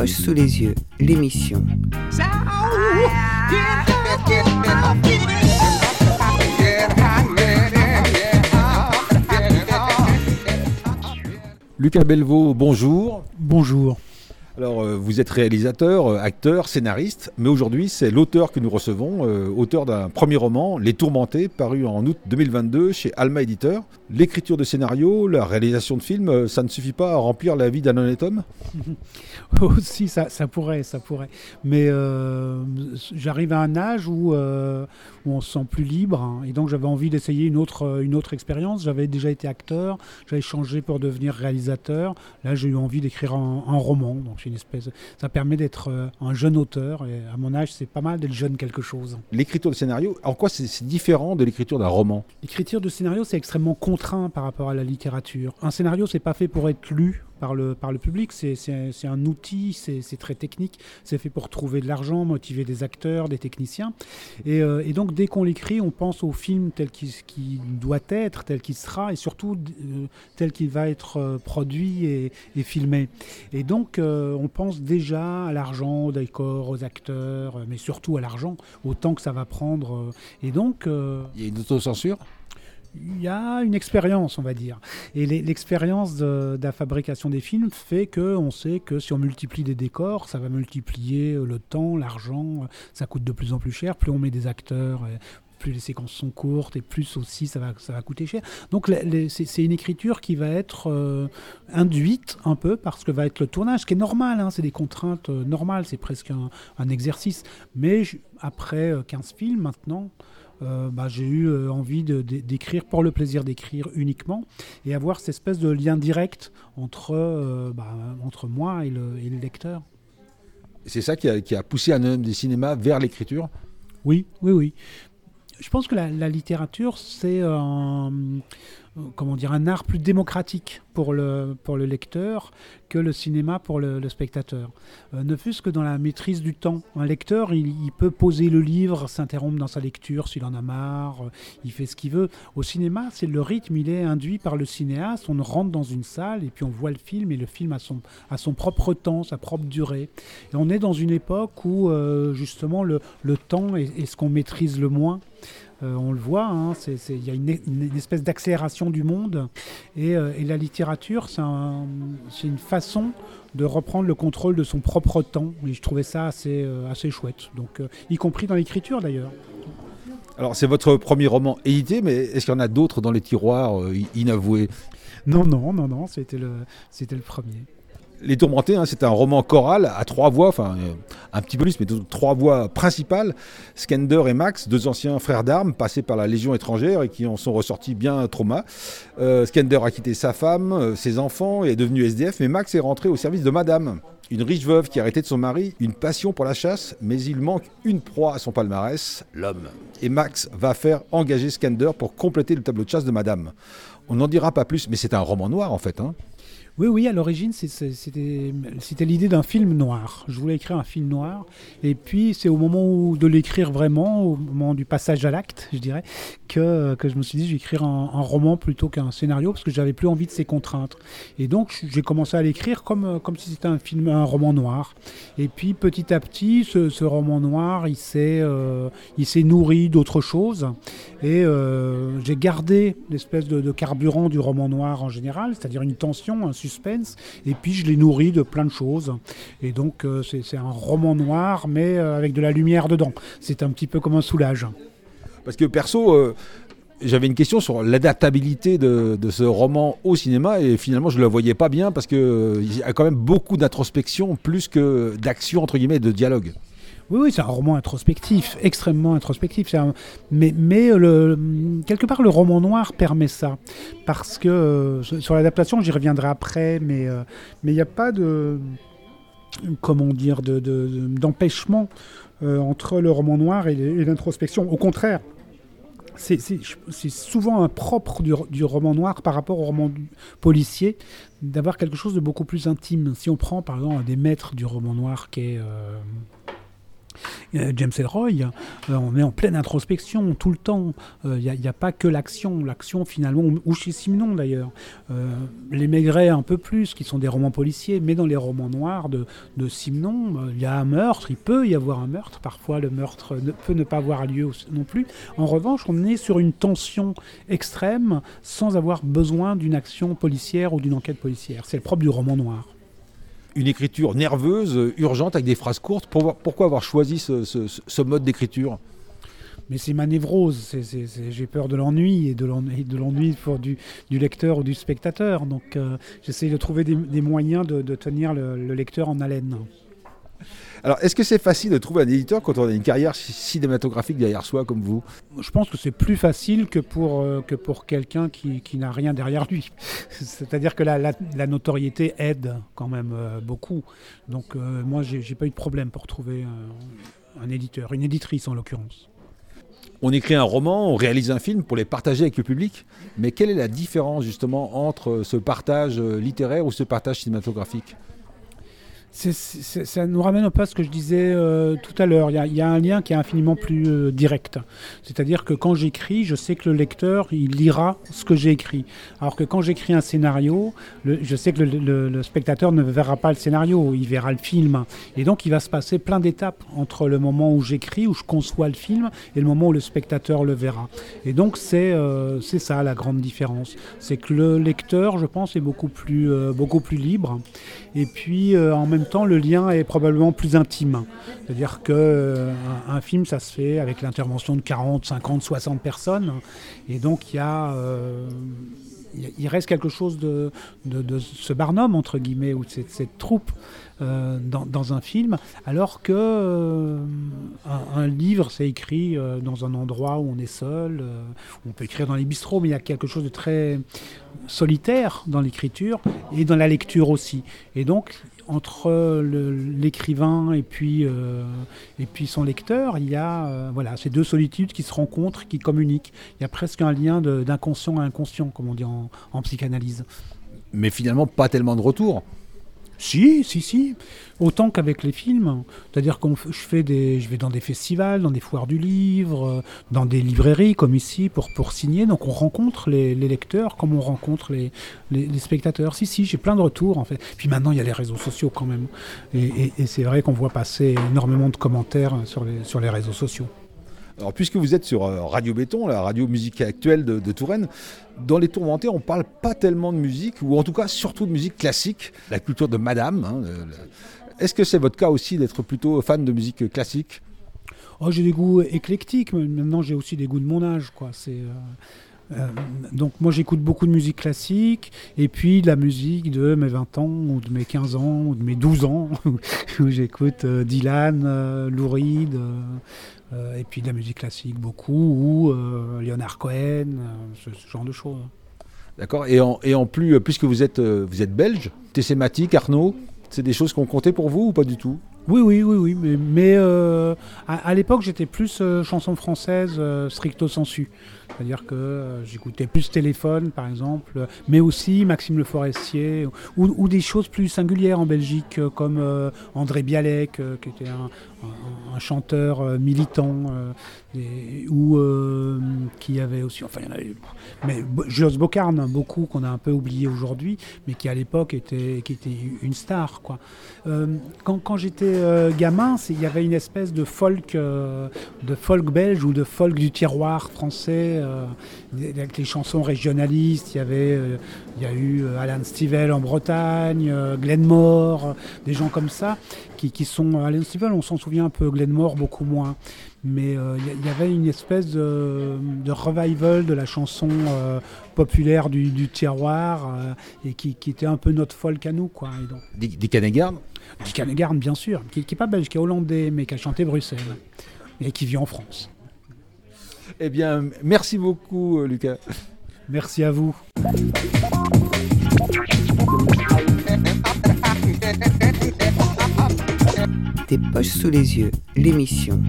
poche sous les yeux, l'émission. Lucas Belvaux, bonjour. Bonjour. Alors, euh, vous êtes réalisateur, euh, acteur, scénariste, mais aujourd'hui, c'est l'auteur que nous recevons, euh, auteur d'un premier roman, Les Tourmentés, paru en août 2022 chez Alma Éditeur. L'écriture de scénario, la réalisation de films, ça ne suffit pas à remplir la vie d'un honnête homme Aussi, ça, ça, pourrait, ça pourrait. Mais j'arrive à un âge où, où, on se sent plus libre, hein, et donc j'avais envie d'essayer une autre, une autre expérience. J'avais déjà été acteur, j'avais changé pour devenir réalisateur. Là, j'ai eu envie d'écrire un, roman. Espèce. Ça permet d'être euh, un jeune auteur. Et à mon âge, c'est pas mal d'être jeune quelque chose. L'écriture de scénario, en quoi c'est différent de l'écriture d'un roman? L'écriture de scénario, c'est extrêmement contraint par rapport à la littérature. Un scénario, c'est pas fait pour être lu par le, par le public. C'est un outil, c'est très technique. C'est fait pour trouver de l'argent, motiver des acteurs, des techniciens. Et, euh, et donc, dès qu'on l'écrit, on pense au film tel qu'il doit être, tel qu'il sera, et surtout euh, tel qu'il va être euh, produit et, et, filmé. Et donc, on pense déjà à l'argent, au décor, aux acteurs, mais surtout à l'argent, au temps que ça va prendre. Et donc... Il y a une autocensure? Il y a une expérience, on va dire. Et l'expérience de, la fabrication des films fait qu'on sait que si on multiplie des décors, ça va multiplier le temps, l'argent, ça coûte de plus en plus cher. Plus on met des acteurs, plus les séquences sont courtes et plus aussi ça va, ça va coûter cher. Donc c'est une écriture qui va être euh, induite un peu parce que va être le tournage, qui est normal, hein, c'est des contraintes euh, normales, c'est presque un, un, exercice. Mais après 15 euh, films maintenant, euh, bah, j'ai eu euh, envie d'écrire pour le plaisir d'écrire uniquement et avoir cette espèce de lien direct entre, euh, bah, entre moi et le, et le lecteur. C'est ça qui a, qui a, poussé un homme des cinémas vers l'écriture? Oui, oui, oui. Je pense que la, littérature, c'est un comment dire, un art plus démocratique pour le, pour le lecteur que le cinéma pour le, spectateur. Euh, ne fût-ce que dans la maîtrise du temps. Un lecteur, il, peut poser le livre, s'interrompre dans sa lecture s'il en a marre, euh, il fait ce qu'il veut. Au cinéma, c'est le rythme, il est induit par le cinéaste. On rentre dans une salle et puis on voit le film et le film a son, a son propre temps, sa propre durée. Et on est dans une époque où euh, justement le, le temps est ce qu'on maîtrise le moins. Euh, on le voit, hein, il y a une, espèce d'accélération du monde. Et, euh, la littérature, c'est une façon de reprendre le contrôle de son propre temps. Et je trouvais ça assez, euh, assez chouette, donc, y compris dans l'écriture d'ailleurs. Alors c'est votre premier roman édité, mais est-ce qu'il y en a d'autres dans les tiroirs inavoués? Non, non, non, non, c'était le, c'était le premier. Les Tourmentés, hein, c'est un roman choral à trois voix, enfin euh, un petit bonus, mais trois voix principales. Skender et Max, deux anciens frères d'armes passés par la Légion étrangère et qui en sont ressortis bien trauma. Euh, Skender a quitté sa femme, euh, ses enfants et est devenu SDF, mais Max est rentré au service de Madame, une riche veuve qui a arrêté de son mari, une passion pour la chasse, mais il manque une proie à son palmarès, l'homme. Et Max va faire engager Skender pour compléter le tableau de chasse de Madame. On n'en dira pas plus, mais c'est un roman noir en fait. Hein. Oui, oui, à l'origine, c'était l'idée d'un film noir. Je voulais écrire un film noir. Et puis, c'est au moment de l'écrire vraiment, au moment du passage à l'acte, je dirais, que, je me suis dit, je vais écrire un, roman plutôt qu'un scénario, parce que j'avais plus envie de ces contraintes. Et donc, j'ai commencé à l'écrire comme, si c'était un film, un roman noir. Et puis, petit à petit, ce, roman noir, il s'est euh, s'est nourri d'autres choses. Et euh, j'ai gardé l'espèce de, de carburant du roman noir en général, c'est-à-dire une tension, un suspense, et puis je l'ai nourri de plein de choses. Et donc euh, c'est un roman noir, mais euh, avec de la lumière dedans. C'est un petit peu comme un soulage. Parce que perso, euh, j'avais une question sur l'adaptabilité de, ce roman au cinéma et finalement je ne le voyais pas bien parce qu'il y a quand même beaucoup d'introspection plus que d'action entre guillemets de dialogue. Oui, oui, c'est un roman introspectif, extrêmement introspectif. Mais, mais le... quelque part, le roman noir permet ça. Parce que euh, sur l'adaptation, j'y reviendrai après, mais euh, il n'y a pas de comment dire d'empêchement de, euh, entre le roman noir et l'introspection. Au contraire, c'est souvent un propre du, roman noir par rapport au roman policier d'avoir quelque chose de beaucoup plus intime. Si on prend par exemple un des maîtres du roman noir qui est Euh, James Elroy, euh, on est en pleine introspection tout le temps. Il euh, n'y a, pas que l'action. L'action, finalement, ou chez Simon d'ailleurs. les Maigret, un peu plus, qui sont des romans policiers, mais dans les romans noirs de, de Simon, il y a un meurtre, il peut y avoir un meurtre. Parfois, le meurtre ne, peut ne pas avoir lieu non plus. En revanche, on est sur une tension extrême sans avoir besoin d'une action policière ou d'une enquête policière. C'est le propre du roman noir une écriture nerveuse, urgente, avec des phrases courtes. Pourquoi avoir choisi ce, mode d'écriture? Mais c'est ma névrose, j'ai peur de l'ennui et de l'ennui du, lecteur ou du spectateur. Donc euh, j'essaie de trouver des, moyens de, tenir le lecteur en haleine. Alors, est-ce que c'est facile de trouver un éditeur quand on a une carrière cinématographique derrière soi comme vous? Je pense que c'est plus facile que pour, euh, que pour quelqu'un qui, qui n'a rien derrière lui. C'est-à-dire que la, la, notoriété aide quand même euh, beaucoup. Donc, euh, moi, j'ai pas eu de problème pour trouver un éditeur, une éditrice en l'occurrence. On écrit un roman, on réalise un film pour les partager avec le public, mais quelle est la différence justement entre ce partage littéraire ou ce partage cinématographique? Ça nous ramène un peu à ce que je disais euh, tout à l'heure. Il, y, a un lien qui est infiniment plus euh, direct. C'est-à-dire que quand j'écris, je sais que le lecteur, il lira ce que j'ai écrit. Alors que quand j'écris un scénario, je sais que le, spectateur ne verra pas le scénario, il verra le film. Et donc, il va se passer plein d'étapes entre le moment où j'écris, où je conçois le film, et le moment où le spectateur le verra. Et donc, c'est euh, ça la grande différence. C'est que le lecteur, je pense, est beaucoup plus, beaucoup plus libre. Et puis, en même temps, le lien est probablement plus intime. C'est-à-dire qu'un euh, film, ça se fait avec l'intervention de 40, 50, 60 personnes. Et donc, il y a. Euh, il reste quelque chose de, ce barnum, entre guillemets, ou de cette, troupe euh, dans, un film, alors que un, livre, c'est écrit dans un endroit où on est seul, on peut écrire dans les bistrots, mais il y a quelque chose de très solitaire dans l'écriture et dans la lecture aussi. Et donc, entre l'écrivain et euh, et puis son lecteur, il y a euh, voilà ces deux solitudes qui se rencontrent, qui communiquent. Il y a presque un lien d'inconscient à inconscient, comme on dit en psychanalyse. Mais finalement, pas tellement de retour. Si, si, si. Autant qu'avec les films. C'est-à-dire que je fais des, je vais dans des festivals, dans des foires du livre, euh, dans des librairies comme ici pour, signer. Donc on rencontre les, lecteurs comme on rencontre les, spectateurs. Si, si, j'ai plein de retours en fait. Puis maintenant il y a les réseaux sociaux quand même. Et, c'est vrai qu'on voit passer énormément de commentaires les, sur les réseaux sociaux. Alors, puisque vous êtes sur euh, Radio Béton, la radio musique actuelle de, Touraine, dans les tourmentés, on ne parle pas tellement de musique, ou en tout cas surtout de musique classique, la culture de madame. Hein, est-ce que c'est votre cas aussi d'être plutôt fan de musique classique? Oh, J'ai des goûts éclectiques, mais maintenant j'ai aussi des goûts de mon âge. Euh, euh, donc moi j'écoute beaucoup de musique classique et puis de la musique de mes 20 ans ou de mes 15 ans ou de mes 12 ans où j'écoute Dylan, Lou Reed et puis de la musique classique beaucoup ou Leonard Cohen, ce, genre de choses. D'accord. Et en, et en plus, puisque vous êtes, vous êtes belge, Tessématique, Arnaud, c'est des choses qu'on comptait pour vous ou pas du tout? Oui, oui, oui, oui, mais, mais à, l'époque j'étais plus chanson française stricto sensu. C'est-à-dire que euh, j'écoutais plus téléphone, par exemple, mais aussi Maxime Le Forestier, ou, des choses plus singulières en Belgique, euh, comme euh, André Bialek, qui était un, chanteur militant, ou qui avait aussi, enfin, il y en avait, mais Jos Bocarn, beaucoup qu'on a un peu oublié aujourd'hui, mais qui à l'époque était, qui était une star, quoi. quand, j'étais gamin, il y avait une espèce de folk, de folk belge ou de folk du tiroir français avec les chansons régionalistes. Il y avait, euh, il y a eu euh, Alan Stivell en Bretagne, euh, Glenmore, des gens comme ça qui, qui sont Alan Stivell. On s'en souvient un peu, Glenmore beaucoup moins. Mais il y, avait une espèce de, revival de la chanson populaire du, du tiroir et qui, qui, était un peu notre folk à nous. Quoi. Dick, Dick Hannegarn Dick bien sûr, qui n'est pas belge, qui est hollandais, mais qui a chanté Bruxelles et qui vit en France. Eh bien, merci beaucoup, euh, Lucas. Merci à vous. Tes poches sous les yeux, l'émission.